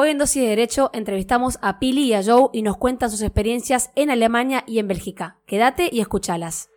Hoy en Dosis de Derecho entrevistamos a Pili y a Joe y nos cuentan sus experiencias en Alemania y en Bélgica. Quédate y escúchalas.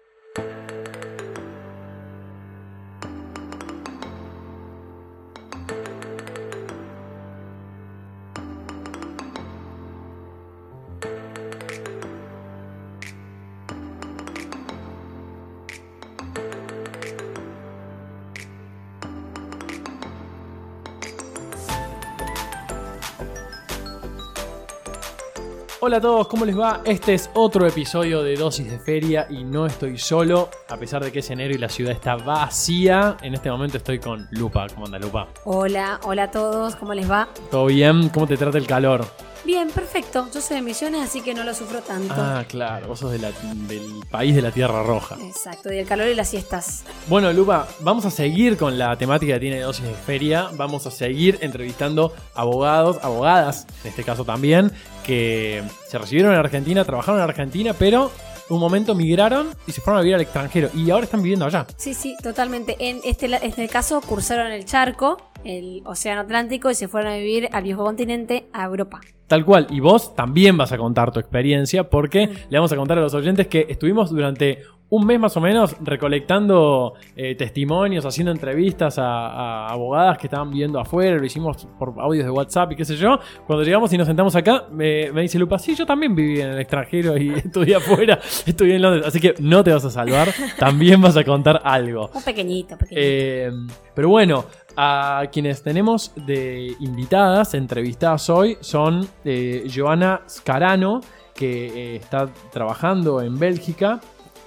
Hola a todos, ¿cómo les va? Este es otro episodio de Dosis de Feria y no estoy solo, a pesar de que es enero y la ciudad está vacía. En este momento estoy con Lupa. ¿Cómo anda Lupa? Hola, hola a todos, ¿cómo les va? ¿Todo bien? ¿Cómo te trata el calor? Bien, perfecto. Yo soy de Misiones, así que no lo sufro tanto. Ah, claro, vos sos de la- del país de la Tierra Roja. Exacto, y el calor y las siestas. Bueno, Lupa, vamos a seguir con la temática que tiene Dosis de Feria. Vamos a seguir entrevistando abogados, abogadas, en este caso también, que se recibieron en Argentina, trabajaron en Argentina, pero un momento migraron y se fueron a vivir al extranjero y ahora están viviendo allá. Sí, sí, totalmente. En este, la- este caso cursaron el charco, el Océano Atlántico, y se fueron a vivir al viejo continente, a Europa. Tal cual, y vos también vas a contar tu experiencia porque le vamos a contar a los oyentes que estuvimos durante un mes más o menos recolectando eh, testimonios, haciendo entrevistas a, a abogadas que estaban viviendo afuera, lo hicimos por audios de WhatsApp y qué sé yo. Cuando llegamos y nos sentamos acá, me, me dice Lupa, sí, yo también viví en el extranjero y estudié afuera, estudié en Londres, así que no te vas a salvar, también vas a contar algo. Un pequeñito, pequeñito. Eh, pero bueno, a quienes tenemos de invitadas, entrevistadas hoy, son eh, Joana Scarano, que eh, está trabajando en Bélgica,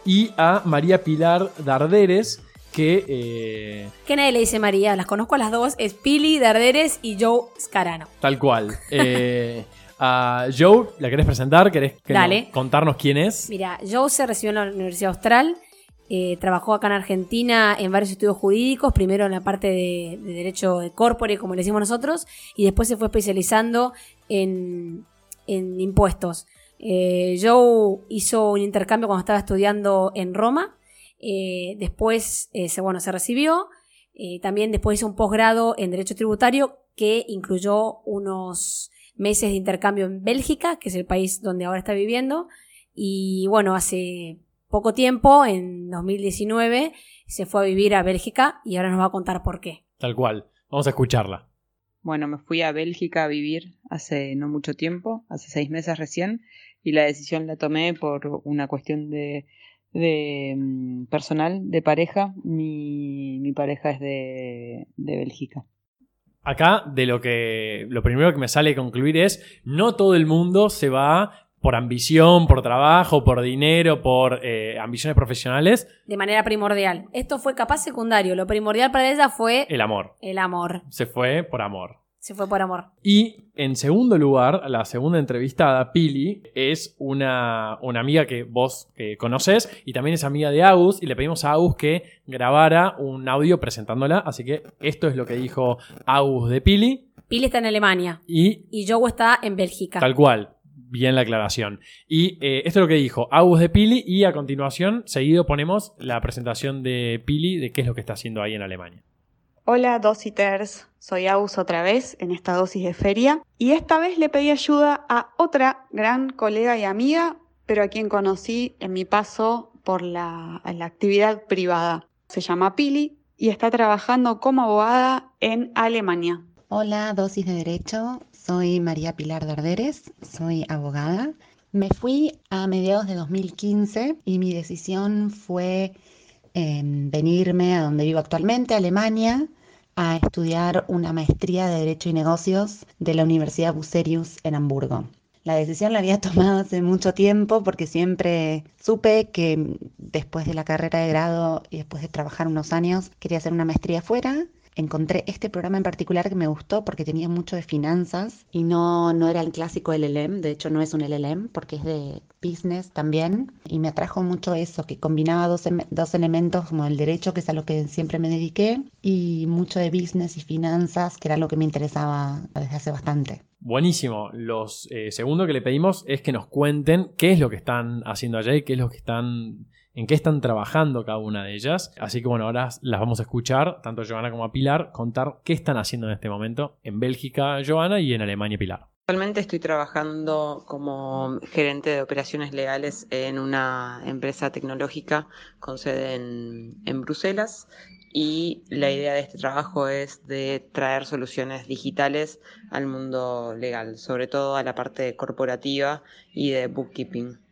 y a María Pilar Darderes, que... eh, que nadie le dice María, las conozco a las dos, es Pili Darderes y Joe Scarano. tal cual. Eh, a Joe, ¿la querés presentar? ¿Querés Dale. contarnos quién es? Mira, Joe se recibió en la Universidad Austral, eh, trabajó acá en Argentina en varios estudios jurídicos, primero en la parte de, de derecho de corpore, como le decimos nosotros, y después se fue especializando en, en impuestos. Eh, Joe hizo un intercambio cuando estaba estudiando en Roma, eh, después eh, se, bueno, se recibió, también después hizo un posgrado en Derecho Tributario que incluyó unos meses de intercambio en Bélgica, que es el país donde ahora está viviendo, y bueno, hace poco tiempo, en 2019, se fue a vivir a Bélgica y ahora nos va a contar por qué. Tal cual. Vamos a escucharla. Bueno, me fui a Bélgica a vivir hace no mucho tiempo, hace seis meses recién, y la decisión la tomé por una cuestión de, de mm, personal, de pareja. Mi, mi pareja es de, de Bélgica. Acá, de lo que. Lo primero que me sale concluir es: no todo el mundo se va por ambición, por trabajo, por dinero, por eh, ambiciones profesionales, De manera primordial. Esto fue capaz secundario. Lo primordial para ella fue el amor. el amor. Se fue por amor. Se fue por amor. Y en segundo lugar, la segunda entrevistada, Pili, es una, una amiga que vos eh, conocés y también es amiga de Agus y le pedimos a Agus que grabara un audio presentándola. Así que esto es lo que dijo Agus de Pili Pili está en Alemania y y Joe está en Bélgica. Tal cual. Bien la aclaración. Y eh, esto es lo que dijo Agus de Pili y a continuación, seguido ponemos la presentación de Pili de qué es lo que está haciendo ahí en Alemania. Hola Dositers, soy Aus otra vez en esta dosis de feria y esta vez le pedí ayuda a otra gran colega y amiga, pero a quien conocí en mi paso por la, la actividad privada. Se llama Pili y está trabajando como abogada en Alemania. Hola, dosis de derecho. Soy María Pilar Darderes, soy abogada. Me fui a mediados de 2015 y mi decisión fue eh, venirme a donde vivo actualmente, Alemania, a estudiar una maestría de Derecho y Negocios de la Universidad Bucerius en Hamburgo. La decisión la había tomado hace mucho tiempo porque siempre supe que después de la carrera de grado y después de trabajar unos años quería hacer una maestría afuera encontré este programa en particular que me gustó porque tenía mucho de finanzas y no, no era el clásico LLM, de hecho no es un LLM porque es de business también y me atrajo mucho eso, que combinaba dos, em- dos elementos como el derecho, que es a lo que siempre me dediqué, y mucho de business y finanzas, que era lo que me interesaba desde hace bastante. Buenísimo. Los eh, segundo que le pedimos es que nos cuenten qué es lo que están haciendo allá y qué es lo que están en qué están trabajando cada una de ellas. Así que bueno, ahora las vamos a escuchar, tanto Joana como a Pilar, contar qué están haciendo en este momento en Bélgica, Joana, y en Alemania, Pilar. Actualmente estoy trabajando como gerente de operaciones legales en una empresa tecnológica con sede en, en, Bruselas y la idea de este trabajo es de traer soluciones digitales al mundo legal, sobre todo a la parte corporativa y de bookkeeping.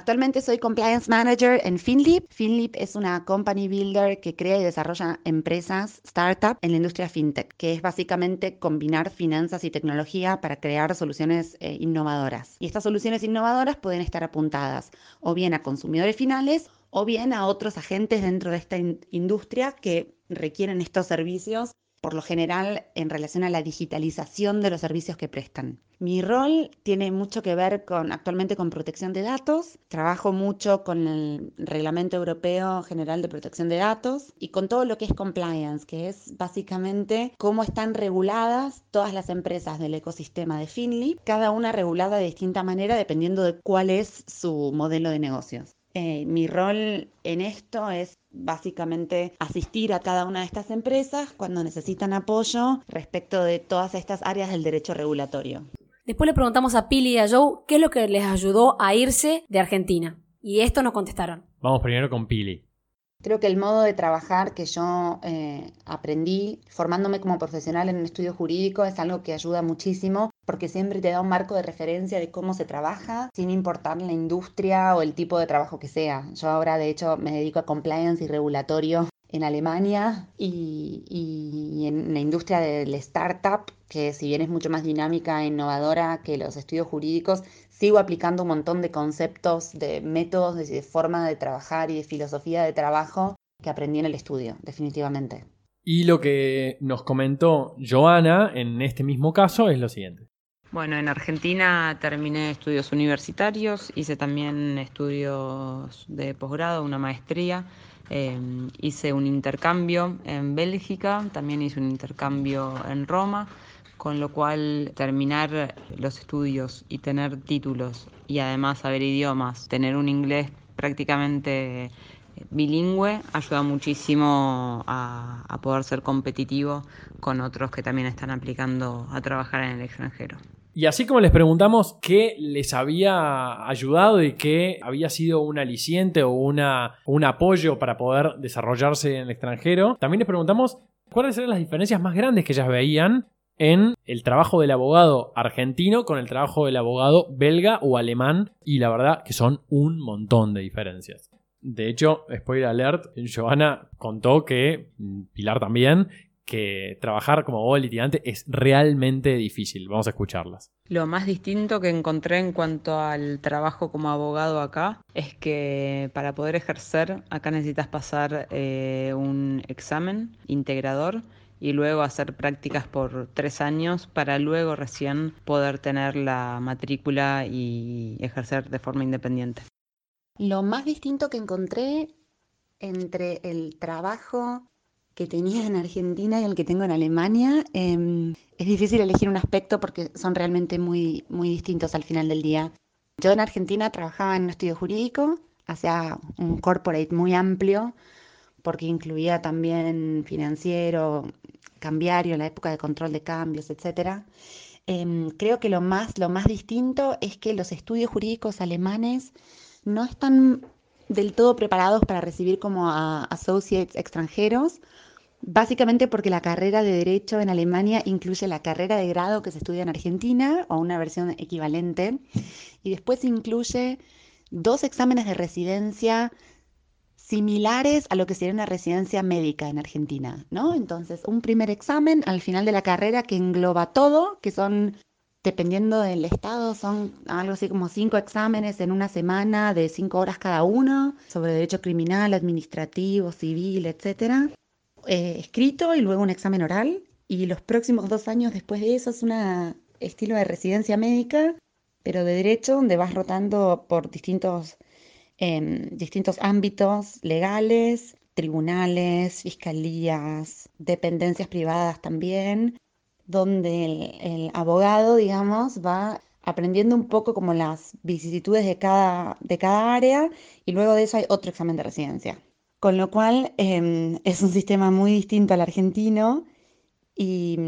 Actualmente soy Compliance Manager en Finlip. Finlip es una company builder que crea y desarrolla empresas, startup en la industria fintech, que es básicamente combinar finanzas y tecnología para crear soluciones eh, innovadoras. Y estas soluciones innovadoras pueden estar apuntadas o bien a consumidores finales o bien a otros agentes dentro de esta industria que requieren estos servicios por lo general en relación a la digitalización de los servicios que prestan. Mi rol tiene mucho que ver con actualmente con protección de datos. Trabajo mucho con el Reglamento Europeo General de Protección de Datos y con todo lo que es compliance, que es básicamente cómo están reguladas todas las empresas del ecosistema de Finly, cada una regulada de distinta manera dependiendo de cuál es su modelo de negocios. Eh, mi rol en esto es básicamente asistir a cada una de estas empresas cuando necesitan apoyo respecto de todas estas áreas del derecho regulatorio. Después le preguntamos a Pili y a Joe qué es lo que les ayudó a irse de Argentina. Y esto nos contestaron. Vamos primero con Pili. Creo que el modo de trabajar que yo eh, aprendí formándome como profesional en un estudio jurídico es algo que ayuda muchísimo porque siempre te da un marco de referencia de cómo se trabaja sin importar la industria o el tipo de trabajo que sea. Yo ahora de hecho me dedico a compliance y regulatorio en Alemania y, y, en la industria del startup, que si bien es mucho más dinámica e innovadora que los estudios jurídicos, sigo aplicando un montón de conceptos, de métodos, de, forma de trabajar y de filosofía de trabajo que aprendí en el estudio, definitivamente. Y lo que nos comentó Joana en este mismo caso es lo siguiente. Bueno, en Argentina terminé estudios universitarios, hice también estudios de posgrado, una maestría, em, hice un intercambio en Bélgica, también hice un intercambio en Roma con lo cual terminar los estudios y tener títulos y además saber idiomas, tener un inglés prácticamente bilingüe ayuda muchísimo a, poder ser competitivo con otros que también están aplicando a trabajar en el extranjero. Y así como les preguntamos qué les había ayudado y qué había sido un aliciente o una, un apoyo para poder desarrollarse en el extranjero, también les preguntamos cuáles eran las diferencias más grandes que ellas veían en el trabajo del abogado argentino con el trabajo del abogado belga o alemán y la verdad que son un montón de diferencias. De hecho, spoiler alert, Joana contó que, mm, Pilar también, que trabajar como abogado litigante es realmente difícil. Vamos a escucharlas. Lo más distinto que encontré en cuanto al trabajo como abogado acá es que para poder ejercer acá necesitas pasar eh, un examen integrador y luego hacer prácticas por tres años para luego recién poder tener la matrícula y ejercer de forma independiente. Lo más distinto que encontré entre el trabajo que tenía en Argentina y el que tengo en Alemania, em, es difícil elegir un aspecto porque son realmente muy, muy distintos al final del día. Yo en Argentina trabajaba en un estudio jurídico, hacía un corporate muy amplio, porque incluía también financiero, cambiario, la época de control de cambios, etc. Em, creo que lo más, lo más distinto es que los estudios jurídicos alemanes no están del todo preparados para recibir como a associates extranjeros, básicamente porque la carrera de derecho en Alemania incluye la carrera de grado que se estudia en Argentina o una versión equivalente, y después incluye dos exámenes de residencia similares a lo que sería una residencia médica en Argentina, ¿no? Entonces, un primer examen al final de la carrera que engloba todo, que son, dependiendo del estado, son algo así como cinco exámenes en una semana de cinco horas cada uno, sobre derecho criminal, administrativo, civil, etcétera. Eh, escrito y luego un examen oral. Y los próximos dos años después de eso es un estilo de residencia médica, pero de derecho, donde vas rotando por distintos en distintos ámbitos legales, tribunales, fiscalías, dependencias privadas también, donde el, abogado, digamos, va aprendiendo un poco como las vicisitudes de cada, de cada área y luego de eso hay otro examen de residencia. Con lo cual em, es un sistema muy distinto al argentino y,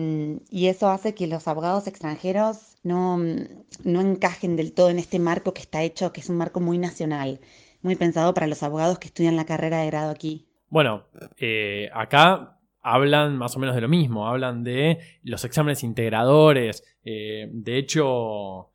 y, eso hace que los abogados extranjeros no, no encajen del todo en este marco que está hecho, que es un marco muy nacional, muy pensado para los abogados que estudian la carrera de grado aquí. Bueno, eh, acá hablan más o menos de lo mismo, hablan de los exámenes integradores, eh, de hecho,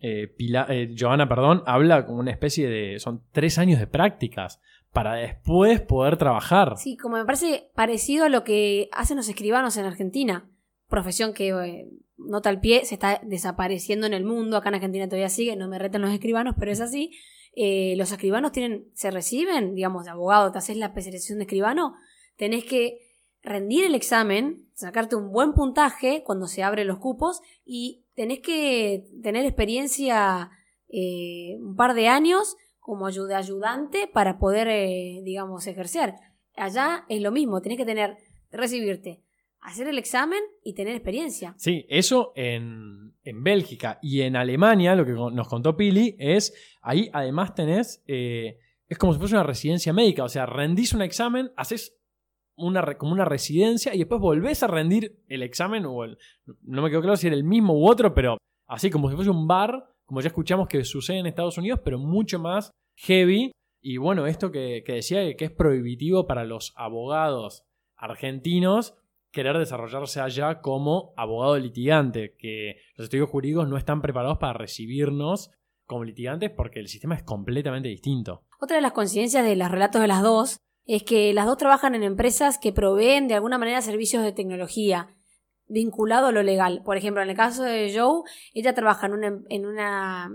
eh, eh, Joana, perdón, habla como una especie de, son tres años de prácticas para después poder trabajar. Sí, como me parece parecido a lo que hacen los escribanos en Argentina, profesión que nota al pie, se está desapareciendo en el mundo, acá en Argentina todavía sigue, no me reten los escribanos, pero es así. los escribanos tienen, se reciben, digamos, de abogado, te haces la especialización de escribano, tenés que rendir el examen, sacarte un buen puntaje cuando se abren los cupos y tenés que tener experiencia eh, un par de años como ayudante para poder, eh, digamos, ejercer. Allá es lo mismo, tenés que tener, recibirte, hacer el examen y tener experiencia. Sí, eso en, en Bélgica y en Alemania, lo que nos contó Pili, es, ahí además tenés, eh, es como si fuese una residencia médica, o sea, rendís un examen, haces una, como una residencia y después volvés a rendir el examen, o no me quedó claro si era el mismo u otro, pero así como si fuese un bar, como ya escuchamos que sucede en Estados Unidos, pero mucho más heavy. Y bueno, esto que, decía que es prohibitivo para los abogados argentinos querer desarrollarse allá como abogado litigante, que los estudios jurídicos no están preparados para recibirnos como litigantes porque el sistema es completamente distinto. Otra de las coincidencias de los relatos de las dos es que las dos trabajan en empresas que proveen de alguna manera servicios de tecnología vinculado a lo legal. Por ejemplo, en el caso de Joe, ella trabaja en una, em, en una,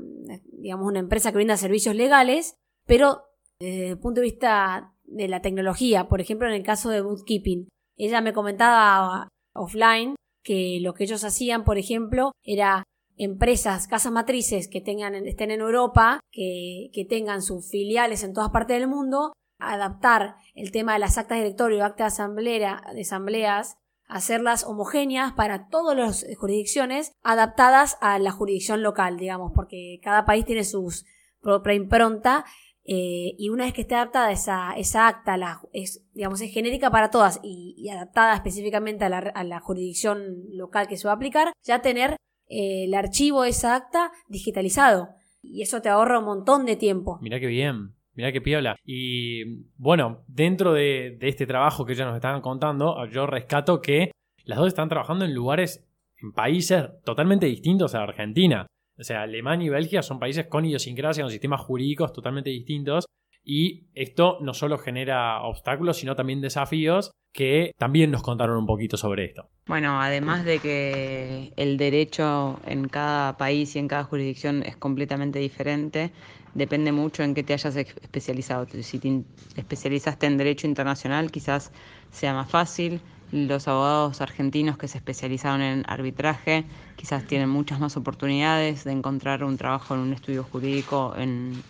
digamos, una empresa que brinda servicios legales, pero desde el punto de vista de la tecnología, por ejemplo, en el caso de bookkeeping, ella me comentaba offline que lo que ellos hacían, por ejemplo, era empresas, casas matrices que tengan, estén en Europa, que, que tengan sus filiales en todas partes del mundo, adaptar el tema de las actas de directorio, actas de, de asambleas, hacerlas homogéneas para todas las jurisdicciones, adaptadas a la jurisdicción local, digamos, porque cada país tiene su propia impronta eh, y una vez que esté adaptada esa, esa acta, la, es, digamos, es genérica para todas y, adaptada específicamente a la, a la, jurisdicción local que se va a aplicar, ya tener eh, el archivo de esa acta digitalizado. Y eso te ahorra un montón de tiempo. Mira qué bien. Mirá qué piola. Y bueno, dentro de, este trabajo que ya nos estaban contando, yo rescato que las dos están trabajando en lugares, en países totalmente distintos a Argentina. O sea, Alemania y Bélgica son países con idiosincrasia, con sistemas jurídicos totalmente distintos. Y esto no solo genera obstáculos, sino también desafíos que también nos contaron un poquito sobre esto. Bueno, además de que el derecho en cada país y en cada jurisdicción es completamente diferente, depende mucho en qué te hayas especializado. Si te especializaste en derecho internacional, quizás sea más fácil. Los abogados argentinos que se especializaron en arbitraje quizás tienen muchas más oportunidades de encontrar un trabajo en un estudio jurídico en,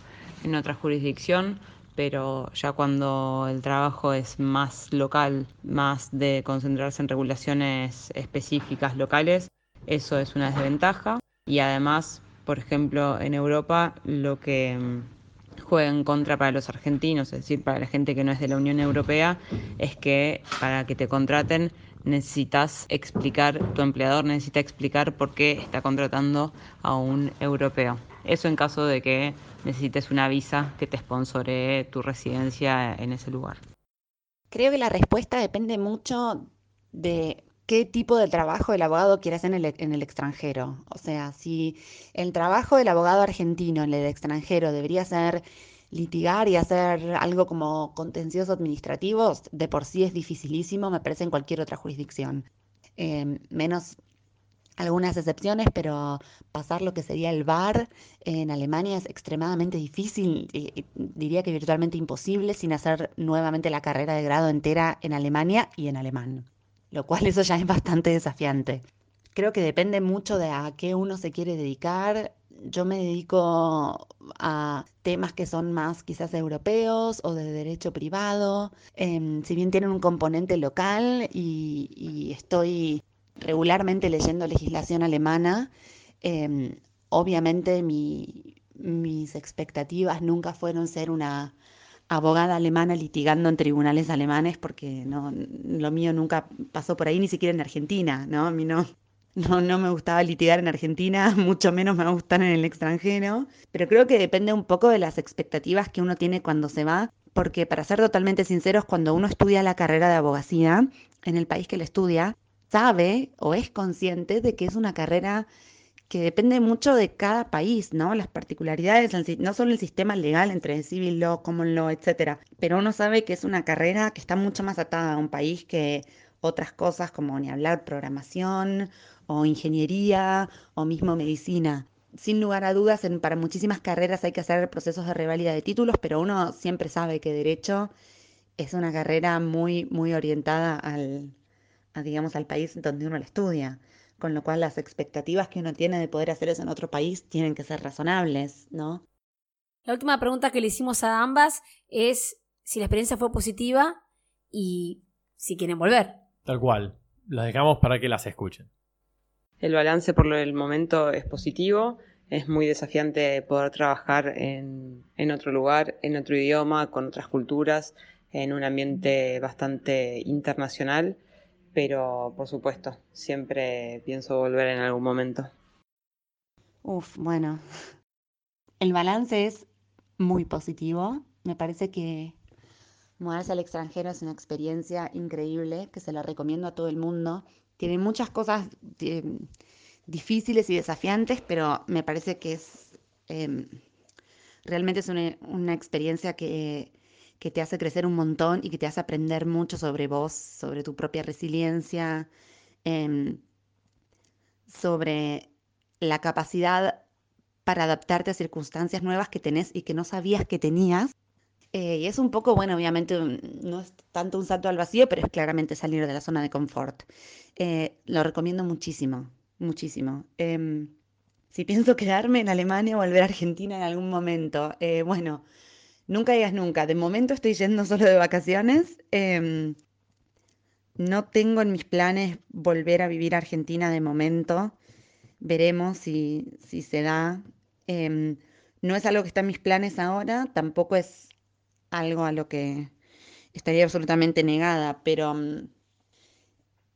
en otra jurisdicción, pero ya cuando el trabajo es más local, más de concentrarse en regulaciones específicas locales, eso es una desventaja. Y además por ejemplo, en Europa lo que mm, juega en contra para los argentinos, es decir, para la gente que no es de la Unión Europea, es que para que te contraten necesitas explicar, tu empleador necesita explicar por qué está contratando a un europeo. Eso en caso de que necesites una visa que te sponsoree tu residencia en ese lugar. Creo que la respuesta depende mucho de qué tipo de trabajo el abogado quiere hacer en el, extranjero. O sea, si el trabajo del abogado argentino en el extranjero debería ser litigar y hacer algo como contencioso administrativos, de por sí es dificilísimo, me parece, en cualquier otra jurisdicción. Em, menos algunas excepciones, pero pasar lo que sería el VAR en Alemania es extremadamente difícil, diría que virtualmente imposible, sin hacer nuevamente la carrera de grado entera en Alemania y en alemán lo cual eso ya es bastante desafiante. Creo que depende mucho de a qué uno se quiere dedicar. Yo me dedico a temas que son más quizás europeos o de derecho privado. Em, si bien tienen un componente local y, estoy regularmente leyendo legislación alemana, em, obviamente mis expectativas nunca fueron ser una abogada alemana litigando en tribunales alemanes, porque no, lo mío nunca pasó por ahí, ni siquiera en Argentina, ¿no? Mí no, no, no me gustaba litigar en Argentina, mucho menos me gustan en el extranjero, pero creo que depende un poco de las expectativas que uno tiene cuando se va, porque para ser totalmente sinceros, cuando uno estudia la carrera de abogacía en el país que le estudia, sabe o es consciente de que es una carrera que depende mucho de cada país, ¿no? Las particularidades, no solo el sistema legal entre civil law, common law, etcétera, pero uno sabe que es una carrera que está mucho más atada a un país que otras cosas como ni hablar programación o ingeniería o mismo medicina. Sin lugar a dudas, para muchísimas carreras hay que hacer procesos de revalida de títulos, pero uno siempre sabe que derecho es una carrera muy, muy orientada al, digamos, al país donde uno la estudia. Con lo cual las expectativas que uno tiene de poder hacer eso en otro país tienen que ser razonables, ¿no? La última pregunta que le hicimos a ambas es si la experiencia fue positiva y si quieren volver. Tal cual. Las dejamos para que las escuchen. El balance por el momento es positivo. Es muy desafiante poder trabajar en, en otro lugar, en otro idioma, con otras culturas, en un ambiente bastante internacional, pero por supuesto, siempre pienso volver en algún momento. Uf, bueno, el balance es muy positivo. Me parece que mudarse al extranjero es una experiencia increíble que se la recomiendo a todo el mundo tiene muchas cosas eh, difíciles y desafiantes, pero me parece que es em, realmente es una, experiencia que, te hace crecer un montón y que te hace aprender mucho sobre vos, sobre tu propia resiliencia, em, sobre la capacidad para adaptarte a circunstancias nuevas que tenés y que no sabías que tenías. Eh, y es un poco, bueno, obviamente no es tanto un salto al vacío, pero es claramente salir de la zona de confort. Eh, lo recomiendo muchísimo, muchísimo. Em, si pienso quedarme en Alemania o volver a Argentina en algún momento, eh, bueno, nunca digas nunca. De momento estoy yendo solo de vacaciones. Em, no tengo en mis planes volver a vivir a Argentina de momento. Veremos si, si se da. Em, no es algo que está en mis planes ahora, tampoco es algo a lo que estaría absolutamente negada, pero mm,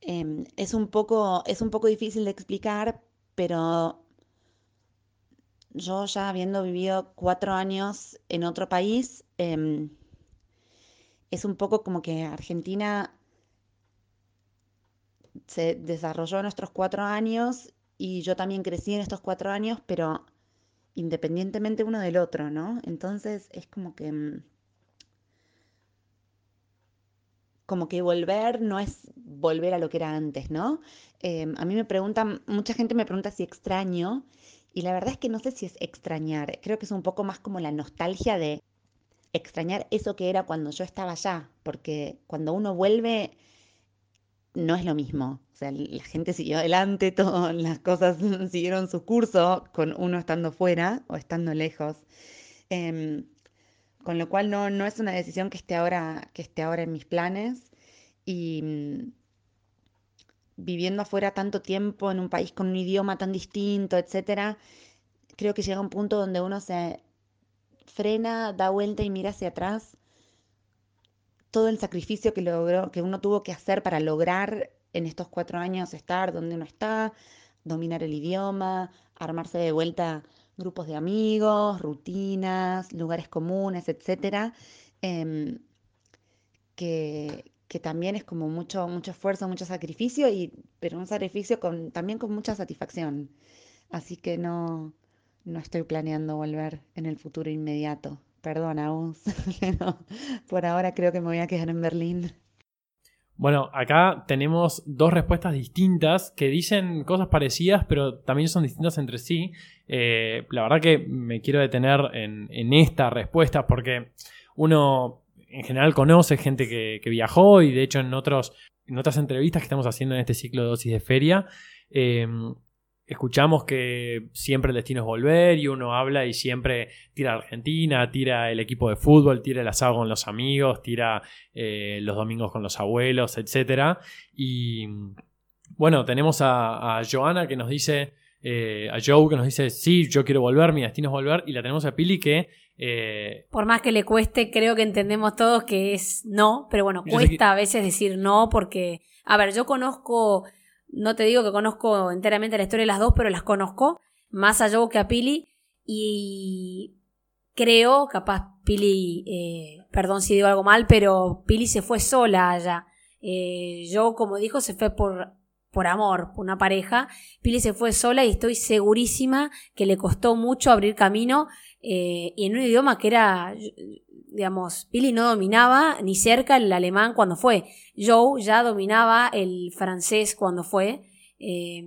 em, es, un poco, es un poco difícil de explicar, pero yo ya habiendo vivido cuatro años en otro país, em, es un poco como que Argentina se desarrolló en nuestros cuatro años y yo también crecí en estos cuatro años, pero independientemente uno del otro, ¿no? Entonces es como que mm, como que volver no es volver a lo que era antes, ¿no? Em, a mí me preguntan, mucha gente me pregunta si extraño, y la verdad es que no sé si es extrañar, creo que es un poco más como la nostalgia de extrañar eso que era cuando yo estaba allá, porque cuando uno vuelve no es lo mismo. O sea, la gente siguió adelante, todas las cosas siguieron su curso con uno estando fuera o estando lejos. Em, con lo cual no, no es una decisión que esté ahora, que esté ahora en mis planes. Y mm, viviendo afuera tanto tiempo en un país con un idioma tan distinto, etcétera, creo que llega un punto donde uno se frena, da vuelta y mira hacia atrás todo el sacrificio que logró, que uno tuvo que hacer para lograr en estos cuatro años estar donde uno está, dominar el idioma, armarse de vuelta grupos de amigos, rutinas, lugares comunes, etcétera, em, que, también es como mucho, mucho esfuerzo, mucho sacrificio, y, pero un sacrificio con, también con mucha satisfacción. Así que no, no estoy planeando volver en el futuro inmediato. Vos, pero por ahora creo que me voy a quedar en Berlín. Bueno, acá tenemos dos respuestas distintas que dicen cosas parecidas, pero también son distintas entre sí. Eh, la verdad que me quiero detener en, esta respuesta porque uno en general conoce gente que, viajó y de hecho en, en otras entrevistas que estamos haciendo en este ciclo de dosis de feria, eh, escuchamos que siempre el destino es volver y uno habla y siempre tira a Argentina, tira el equipo de fútbol, tira el asado con los amigos, tira eh, los domingos con los abuelos, etc. Y bueno, tenemos a, Joana que nos dice, eh, a Joe que nos dice, sí, yo quiero volver, mi destino es volver, y la tenemos a Pili que... eh, Por más que le cueste, creo que entendemos todos que es no, pero bueno, cuesta que- a veces decir no porque, a ver, yo conozco, no te digo que conozco enteramente la historia de las dos, pero las conozco, más a Joe que a Pili, y creo, capaz Pili, eh, perdón si digo algo mal, pero Pili se fue sola allá. Eh, como dijo, se fue por, por amor, por una pareja. Pili se fue sola y estoy segurísima que le costó mucho abrir camino eh, y en un idioma que era, digamos, Pili no dominaba ni cerca el alemán cuando fue. Joe ya dominaba el francés cuando fue. eh,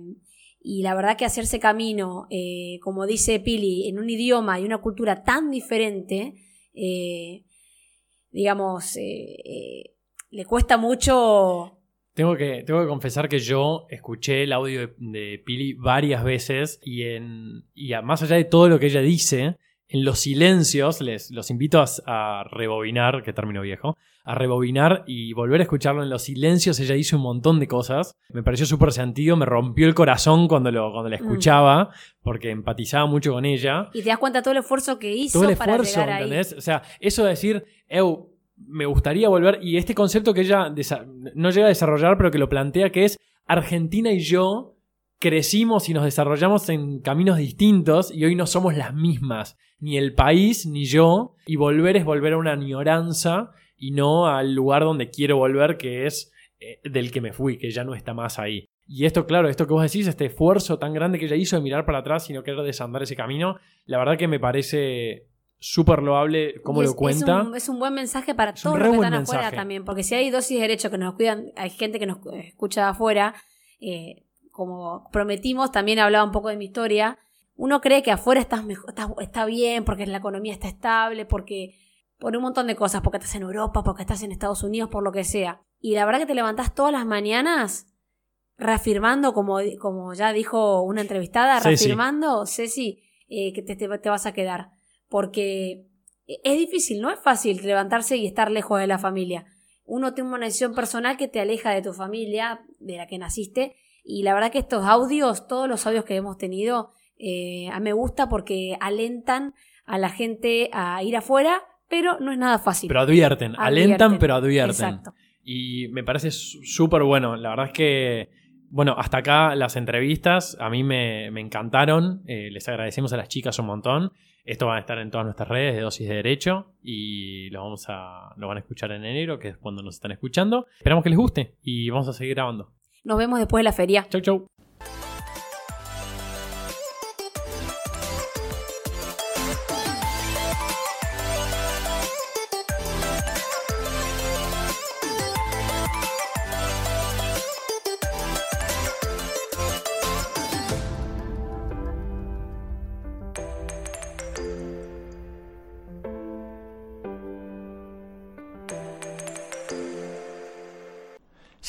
y la verdad que hacerse camino, eh, como dice Pili, en un idioma y una cultura tan diferente, eh, digamos, eh, le cuesta mucho Tengo que, tengo que confesar que yo escuché el audio de, de Pili varias veces y, en, y más allá de todo lo que ella dice, en los silencios, les los invito a, a rebobinar, que término viejo, a rebobinar y volver a escucharlo en los silencios. Ella hizo un montón de cosas. Me pareció súper sentido, me rompió el corazón cuando, lo, cuando la Mm. escuchaba, porque empatizaba mucho con ella y te das cuenta todo el esfuerzo que hizo todo el para esfuerzo, llegar ahí. ¿entendés? O sea, eso de decir, Eu, me gustaría volver, y este concepto que ella no llega a desarrollar, pero que lo plantea, que es Argentina y yo crecimos y nos desarrollamos en caminos distintos y hoy no somos las mismas, ni el país ni yo, y volver es volver a una añoranza y no al lugar donde quiero volver, que es eh, del que me fui, que ya no está más ahí. Y esto, claro, esto que vos decís, este esfuerzo tan grande que ella hizo de mirar para atrás y no querer desandar ese camino, la verdad que me parece súper loable cómo lo cuenta. Es un, es un buen mensaje para Es todos los que están afuera mensaje. también, porque si hay dosis de derecho que nos cuidan, hay gente que nos escucha de afuera, eh, como prometimos, también hablaba un poco de mi historia, uno cree que afuera estás mejor, estás- está bien, porque la economía está estable, porque por un montón de cosas, porque estás en Europa, porque estás en Estados Unidos, por lo que sea. Y la verdad que te levantás todas las mañanas reafirmando, como, como ya dijo una entrevistada, reafirmando, Ceci, eh, que te, te- te vas a quedar. Porque es difícil, no es fácil levantarse y estar lejos de la familia. Uno tiene una decisión personal que te aleja de tu familia, de la que naciste, y la verdad que estos audios, todos los audios que hemos tenido, eh, a me gusta porque alentan a la gente a ir afuera, pero no es nada fácil. Pero advierten, alentan, pero advierten. Exacto. Y me parece súper bueno. La verdad es que, bueno, hasta acá las entrevistas a mí me, me encantaron. Eh, les agradecemos a las chicas un montón. Esto va a estar en todas nuestras redes de Dosis de Derecho y lo, vamos a, lo van a escuchar en enero, que es cuando nos están escuchando. Esperamos que les guste y vamos a seguir grabando. Nos vemos después de la feria. Chau, chau.